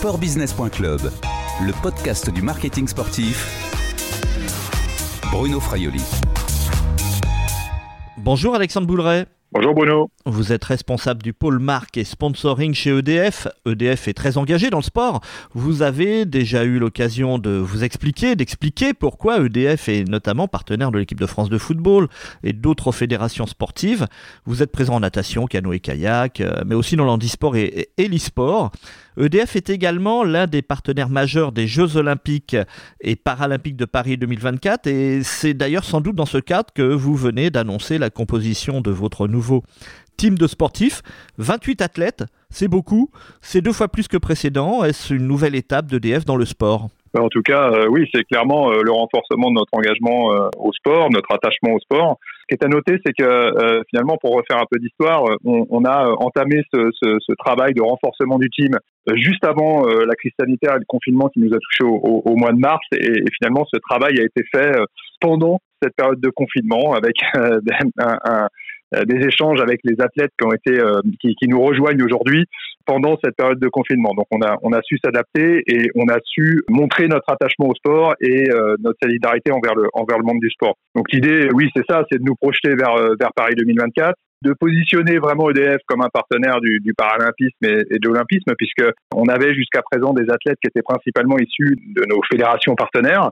Sportbusiness.club, le podcast du marketing sportif. Bruno Fraioli. Bonjour Alexandre Bouleret. Bonjour Bruno. Vous êtes responsable du pôle marque et sponsoring chez EDF. EDF est très engagé dans le sport. Vous avez déjà eu l'occasion de vous expliquer, d'expliquer pourquoi EDF est notamment partenaire de l'équipe de France de football et d'autres fédérations sportives. Vous êtes présent en natation, canoë, kayak, euh, mais aussi dans l'handisport et, et l'e-sport. EDF est également l'un des partenaires majeurs des Jeux olympiques et paralympiques de Paris 2024 et c'est d'ailleurs sans doute dans ce cadre que vous venez d'annoncer la composition de votre nouveau team de sportifs. 28 athlètes, c'est beaucoup, c'est deux fois plus que précédent. Est-ce une nouvelle étape d'EDF dans le sport? En tout cas, euh, oui, c'est clairement euh, le renforcement de notre engagement euh, au sport, notre attachement au sport. Ce qui est à noter, c'est que finalement, pour refaire un peu d'histoire, on, on, a entamé ce, ce, ce, travail de renforcement du team juste avant la crise sanitaire et le confinement qui nous a touchés au, au, au mois de mars. Et, finalement, ce travail a été fait pendant cette période de confinement avec un, un, des échanges avec les athlètes qui ont été qui, qui nous rejoignent aujourd'hui pendant cette période de confinement. Donc on a on a su s'adapter et on a su montrer notre attachement au sport et euh, notre solidarité envers le envers le monde du sport. Donc l'idée, oui, c'est ça, c'est de nous projeter vers euh, vers Paris 2024 de positionner vraiment EDF comme un partenaire du, du paralympisme et, de l'olympisme, puisque on avait jusqu'à présent des athlètes qui étaient principalement issus de nos fédérations partenaires,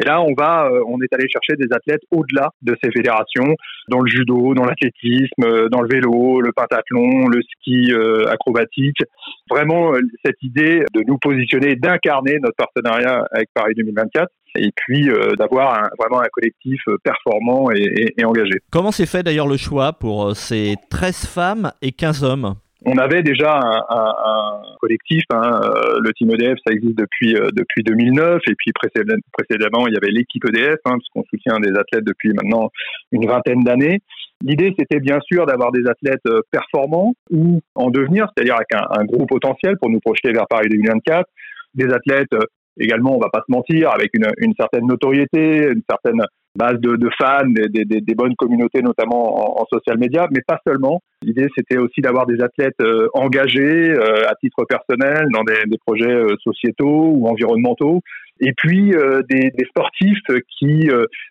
et là, on va, euh, on est allé chercher des athlètes au-delà de ces fédérations, dans le judo, dans l'athlétisme, euh, dans le vélo, le pentathlon, le ski euh, acrobatique. Vraiment, cette idée de nous positionner, d'incarner notre partenariat avec Paris 2024 et puis d'avoir vraiment un collectif performant et, et, et engagé. Comment s'est fait d'ailleurs le choix pour ces 13 femmes et 15 hommes? On avait déjà un, un, un collectif, hein, euh, le team EDF, ça existe depuis euh, depuis 2009, et puis précédemment il y avait l'équipe EDF, hein, puisqu'on soutient des athlètes depuis maintenant une vingtaine d'années. L'idée, c'était bien sûr d'avoir des athlètes euh, performants ou en devenir, c'est-à-dire avec un, un, gros potentiel pour nous projeter vers Paris 2024, des athlètes également, on va pas se mentir, avec une, une certaine notoriété, une certaine base de, fans, des, bonnes communautés notamment en, social media, mais pas seulement. L'idée c'était aussi d'avoir des athlètes euh, engagés euh, à titre personnel dans des, des projets euh, sociétaux ou environnementaux, et puis euh, des, des, sportifs qui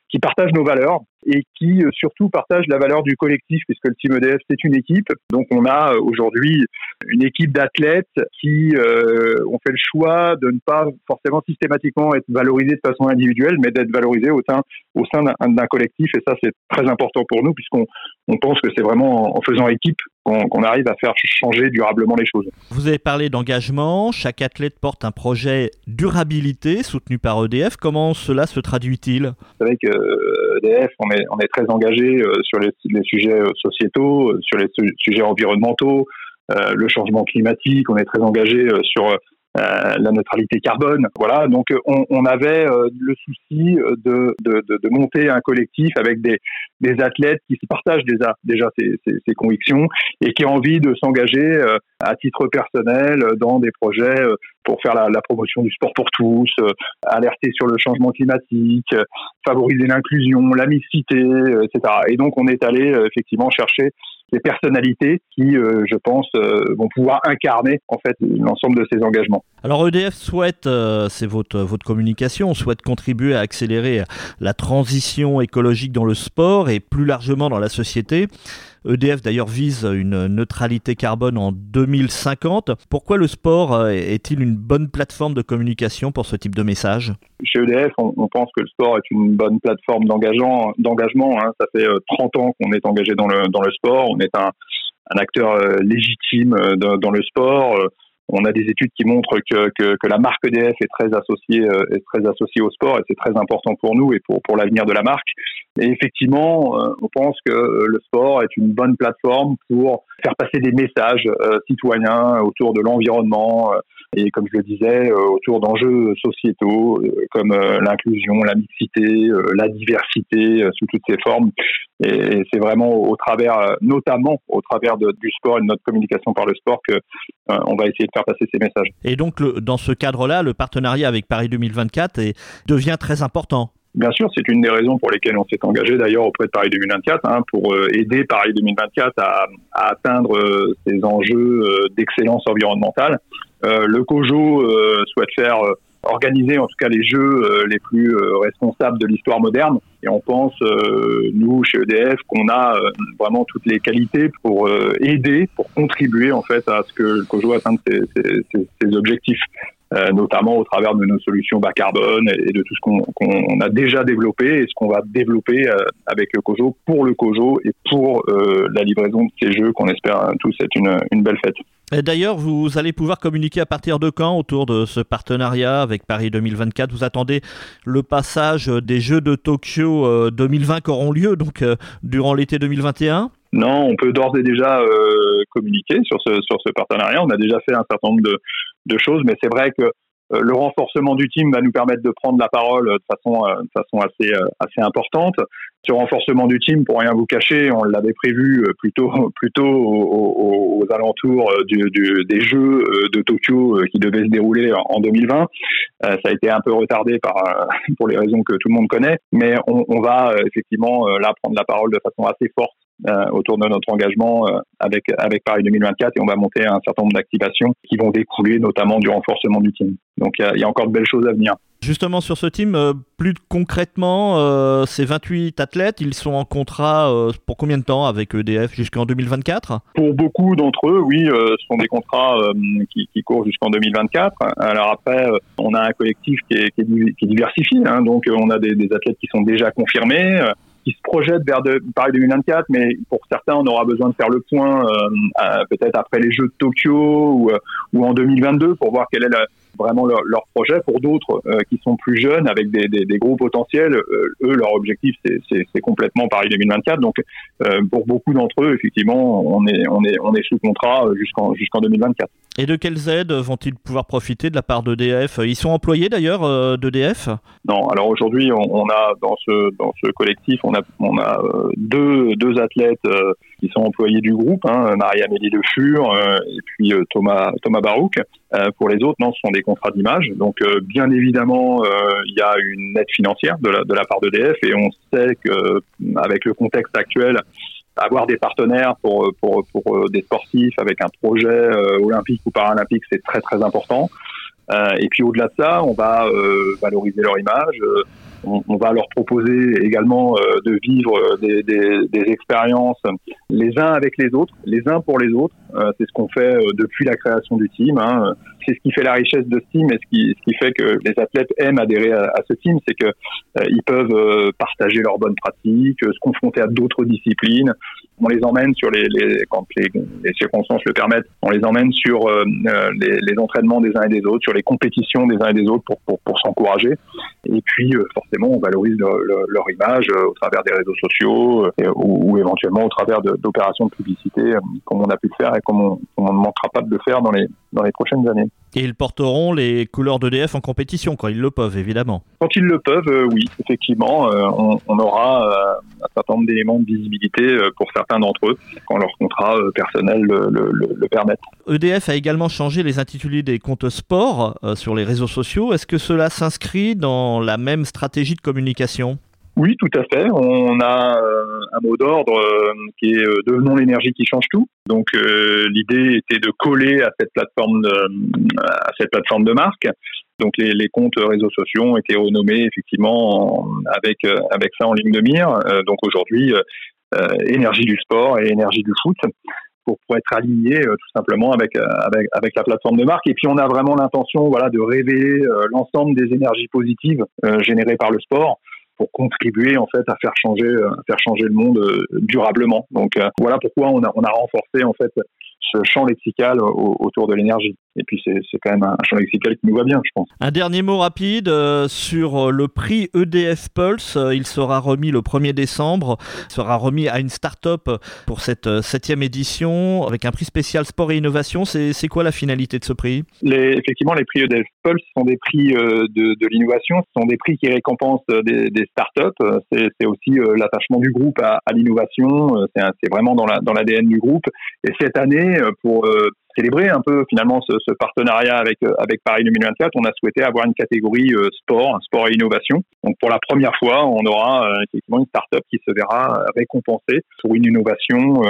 qui partagent nos valeurs et qui surtout partagent la valeur du collectif puisque le team EDF c'est une équipe. Donc on a aujourd'hui une équipe d'athlètes qui ont fait le choix de ne pas forcément systématiquement être valorisés de façon individuelle, mais d'être valorisés au sein au sein d'un collectif et ça c'est très important pour nous puisqu'on on pense que c'est vraiment en faisant équipe qu'on arrive à faire changer durablement les choses. Vous avez parlé d'engagement, chaque athlète porte un projet durabilité soutenu par EDF. Comment cela se traduit-il? Vous savez que EDF, on est, on est très engagé euh, sur les, les sujets euh, sociétaux, euh, sur les sujets environnementaux, euh, le changement climatique, on est très engagé sur euh, la neutralité carbone. Voilà, donc on, on avait euh, le souci de, de, de, de, monter un collectif avec des, des athlètes qui partagent déjà, déjà ces, ces, ces, convictions et qui ont envie de s'engager euh, à titre personnel dans des projets pour faire la, la, promotion du sport pour tous, alerter sur le changement climatique, favoriser l'inclusion, la mixité, etc. Et donc on est allé effectivement chercher des personnalités qui, euh, je pense, euh, vont pouvoir incarner en fait l'ensemble de ces engagements. Alors EDF souhaite, euh, c'est votre, votre communication, souhaite contribuer à accélérer la transition écologique dans le sport et plus largement dans la société. EDF d'ailleurs vise une neutralité carbone en 2050. Pourquoi le sport est-il une bonne plateforme de communication pour ce type de message? Chez EDF, on, pense que le sport est une bonne plateforme d'engagement. Hein. Ça fait 30 ans qu'on est engagé dans le, dans le sport. On est un, acteur légitime dans, dans le sport on a des études qui montrent que, que, que, la marque EDF est très associée, euh, est très associée au sport et c'est très important pour nous et pour, pour l'avenir de la marque. Et effectivement, euh, on pense que le sport est une bonne plateforme pour faire passer des messages euh, citoyens autour de l'environnement et, comme je le disais, autour d'enjeux sociétaux comme l'inclusion, la mixité, la diversité sous toutes ses formes. Et, c'est vraiment au travers, notamment au travers de, du sport et de notre communication par le sport que on va essayer de faire passer ces messages. Et donc, le, dans ce cadre-là, le partenariat avec Paris 2024 est, devient très important. Bien sûr, c'est une des raisons pour lesquelles on s'est engagé d'ailleurs auprès de Paris 2024, hein, pour euh, aider Paris 2024 à, à atteindre euh, ces enjeux euh, d'excellence environnementale. Le COJO souhaite faire organiser en tout cas les jeux les plus responsables de l'histoire moderne. Et on pense, nous, chez EDF, qu'on a vraiment toutes les qualités pour aider, pour contribuer en fait à ce que le COJO atteigne ses, ses, ses objectifs. Euh, notamment au travers de nos solutions bas carbone et de tout ce qu'on a déjà développé et ce qu'on va développer euh, avec le COJO pour le COJO et pour euh, la livraison de ces jeux qu'on espère tous être une, une belle fête. D'ailleurs, vous allez pouvoir communiquer à partir de quand autour de ce partenariat avec Paris 2024 Vous attendez le passage des Jeux de Tokyo 2020 qui auront lieu donc durant l'été 2021 non, on peut d'ores et déjà euh, communiquer sur ce, sur ce partenariat. On a déjà fait un certain nombre de, de choses, mais c'est vrai que euh, le renforcement du team va nous permettre de prendre la parole de façon, euh, de façon assez, assez importante. Ce renforcement du team, pour rien vous cacher, on l'avait prévu plutôt, plutôt aux, alentours des Jeux de Tokyo qui devaient se dérouler en 2020. ça a été un peu retardé par, pour les raisons que tout le monde connaît, mais on, on va effectivement là prendre la parole de façon assez forte euh, autour de notre engagement euh, avec avec Paris 2024 et on va monter un certain nombre d'activations qui vont découler notamment du renforcement du team. Donc il y, a encore de belles choses à venir. Justement sur ce team, euh, plus concrètement, ces 28 athlètes, ils sont en contrat pour combien de temps avec EDF jusqu'en 2024 Pour beaucoup d'entre eux, oui, ce sont des contrats qui, qui, courent jusqu'en 2024. Alors après, on a un collectif qui est, qui est, diversifié, hein, donc on a des, des, athlètes qui sont déjà confirmés qui se projette vers de, Paris 2024, mais pour certains, on aura besoin de faire le point euh, peut-être après les Jeux de Tokyo ou, euh, ou en 2022 pour voir quelle est la, vraiment leur, leur, projet. Pour d'autres euh, qui sont plus jeunes, avec des, des, des gros potentiels, euh, eux, leur objectif, c'est complètement Paris 2024. Donc, euh, pour beaucoup d'entre eux, effectivement, on est, on est, on est sous contrat jusqu'en jusqu'en 2024. Et de quelles aides vont-ils pouvoir profiter de la part d'EDF? Ils sont employés d'ailleurs d'EDF? Non, alors aujourd'hui, on, on, a dans ce, dans ce collectif, on a, on a deux, deux athlètes qui sont employés du groupe, hein, Marie-Amélie Le Fur et puis Thomas, Thomas Barouk. pour les autres, non, ce sont des contrat d'image. Donc, euh, bien évidemment, euh, il y a une aide financière de la, de la part d'EDF et on sait que avec le contexte actuel, avoir des partenaires pour, des sportifs avec un projet euh, olympique ou paralympique, c'est très très important. et puis au-delà de ça, on va valoriser leur image. On, on, va leur proposer également de vivre des, des, des, expériences les uns avec les autres, les uns pour les autres. c'est ce qu'on fait depuis la création du team. Hein c'est ce qui fait la richesse de ce team et ce qui, ce qui fait que les athlètes aiment adhérer à, ce team, c'est que euh, ils peuvent euh, partager leurs bonnes pratiques, euh, se confronter à d'autres disciplines. On les emmène sur les, les quand les, les, circonstances le permettent, on les emmène sur les, les, entraînements des uns et des autres, sur les compétitions des uns et des autres pour, pour, pour s'encourager. Et puis forcément, on valorise leur, leur, image au travers des réseaux sociaux ou, ou, éventuellement au travers d'opérations de, publicité, comme on a pu le faire et comme on, on ne manquera pas de le faire dans les dans les prochaines années. Et ils porteront les couleurs d'EDF en compétition quand ils le peuvent, évidemment. Quand ils le peuvent, euh, oui, effectivement, euh, on, on, aura euh, un certain nombre d'éléments de visibilité pour certains d'entre eux quand leur contrat personnel le, le, le, permet. EDF a également changé les intitulés des comptes sport sur les réseaux sociaux. Est-ce que cela s'inscrit dans la même stratégie de communication? Oui, tout à fait. On a euh, un mot d'ordre euh, qui est euh, devenons l'énergie qui change tout. Donc l'idée était de coller à cette plateforme de, marque. Donc les, comptes réseaux sociaux ont été renommés effectivement avec ça en ligne de mire. donc aujourd'hui énergie du sport et énergie du foot pour, être aligné tout simplement avec la plateforme de marque. Et puis on a vraiment l'intention voilà de révéler l'ensemble des énergies positives générées par le sport pour contribuer en fait à faire changer, euh, à faire changer le monde euh, durablement. Donc euh, voilà pourquoi on a, on a renforcé en fait ce champ lexical autour de l'énergie. Et puis c'est quand même un champ lexical qui nous va bien, je pense. Un dernier mot rapide euh, sur euh, le prix EDF Pulse. Euh, il sera remis le 1er décembre. Il sera remis à une start-up pour cette septième édition avec un prix spécial sport et innovation. C'est quoi la finalité de ce prix? Les, Effectivement, les prix EDF Pulse sont des prix de, de l'innovation. Ce sont des prix qui récompensent des, des start-up. C'est aussi l'attachement du groupe à, à l'innovation. C'est vraiment dans l'ADN la, dans du groupe. Et cette année, pour célébrer un peu finalement ce, ce, partenariat avec euh, avec Paris 2024, on a souhaité avoir une catégorie euh, sport, sport et innovation. Donc pour la première fois, on aura euh, effectivement une start-up qui se verra récompensée pour une innovation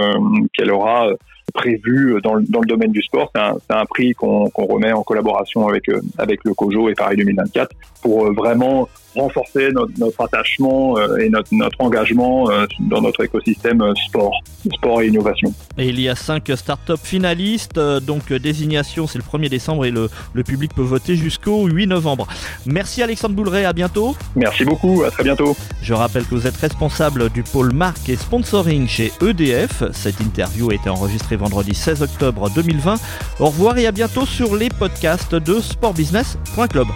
qu'elle aura prévu dans le, dans le domaine du sport. C'est un, un, prix qu'on remet en collaboration avec, avec le COJO et Paris 2024 pour vraiment renforcer notre, notre attachement euh, et notre, notre engagement euh, dans notre écosystème euh, sport, sport et innovation. Et il y a cinq startups finalistes, donc désignation c'est le 1er décembre et le, le public peut voter jusqu'au 8 novembre. Merci Alexandre Bouleret, à bientôt. Merci beaucoup, à très bientôt. Je rappelle que vous êtes responsable du pôle marque et sponsoring chez EDF. Cette interview a été enregistrée vendredi 16 octobre 2020. Au revoir et à bientôt sur les podcasts de sportbusiness.club.